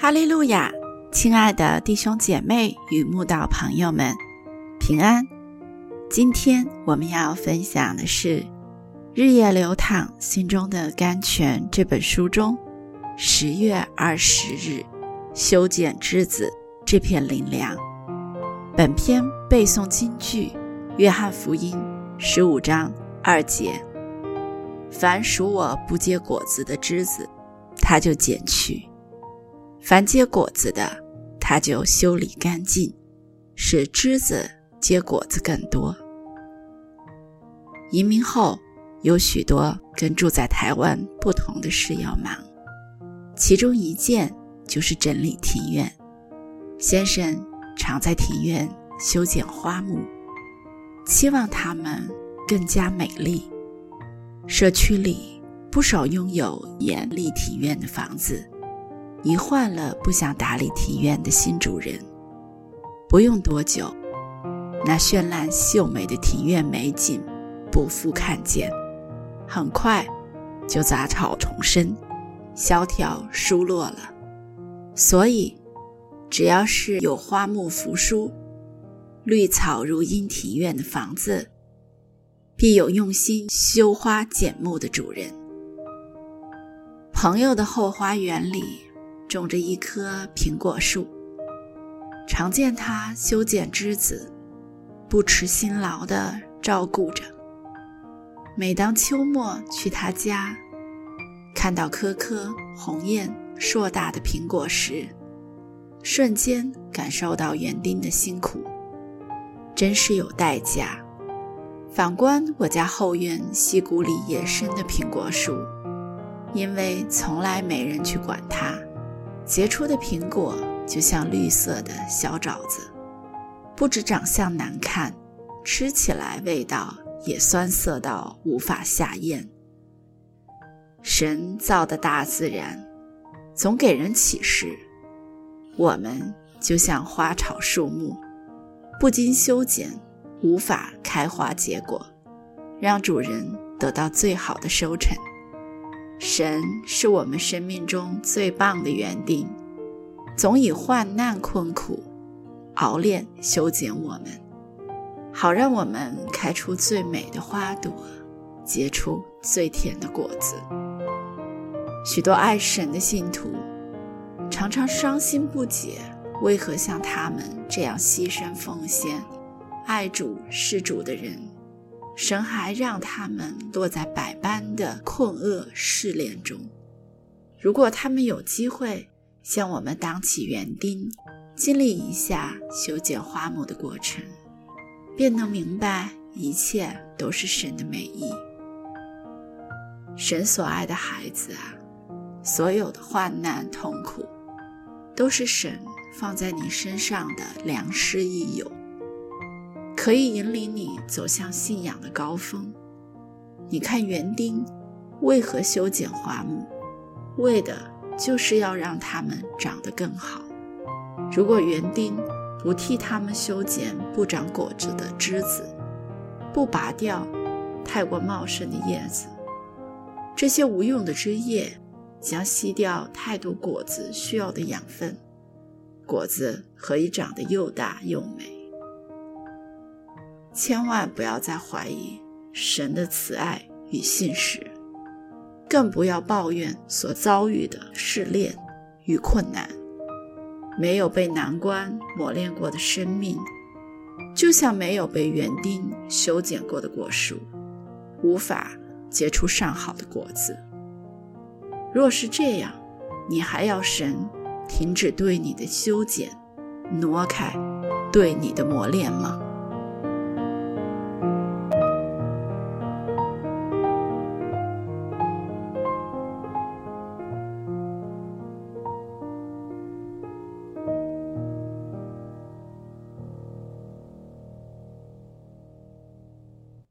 哈利路亚，亲爱的弟兄姐妹与慕道朋友们，平安。今天我们要分享的是《日夜流淌心中的甘泉》这本书中十月二十日修剪之子这篇灵粮。本篇背诵金句：约翰福音十五章二节。凡属我不结果子的枝子，他就剪去。凡结果子的，他就修理干净，使枝子结果子更多。移民后，有许多跟住在台湾不同的事要忙，其中一件就是整理庭院。先生常在庭院修剪花木，期望它们更加美丽。社区里不少拥有严厉庭院的房子。已换了不想打理庭院的新主人，不用多久，那绚烂秀美的庭院美景不复看见，很快就杂草丛生，萧条疏落了。所以，只要是有花木扶疏、绿草如茵庭院的房子，必有用心修花剪木的主人。朋友的后花园里。种着一棵苹果树，常见他修剪枝子，不辞辛劳地照顾着。每当秋末去他家，看到颗颗红艳硕大的苹果时，瞬间感受到园丁的辛苦，真是有代价。反观我家后院溪谷里野生的苹果树，因为从来没人去管它。结出的苹果就像绿色的小枣子，不止长相难看，吃起来味道也酸涩到无法下咽。神造的大自然，总给人启示：我们就像花草树木，不经修剪，无法开花结果，让主人得到最好的收成。神是我们生命中最棒的园丁，总以患难困苦熬炼修剪我们，好让我们开出最美的花朵，结出最甜的果子。许多爱神的信徒常常伤心不解，为何像他们这样牺牲奉献、爱主事主的人？神还让他们落在百般的困厄试炼中。如果他们有机会向我们当起园丁，经历一下修剪花木的过程，便能明白一切都是神的美意。神所爱的孩子啊，所有的患难痛苦，都是神放在你身上的良师益友。可以引领你走向信仰的高峰。你看园丁为何修剪花木，为的就是要让它们长得更好。如果园丁不替他们修剪不长果子的枝子，不拔掉太过茂盛的叶子，这些无用的枝叶将吸掉太多果子需要的养分，果子何以长得又大又美？千万不要再怀疑神的慈爱与信实，更不要抱怨所遭遇的试炼与困难。没有被难关磨练过的生命，就像没有被园丁修剪过的果树，无法结出上好的果子。若是这样，你还要神停止对你的修剪，挪开对你的磨练吗？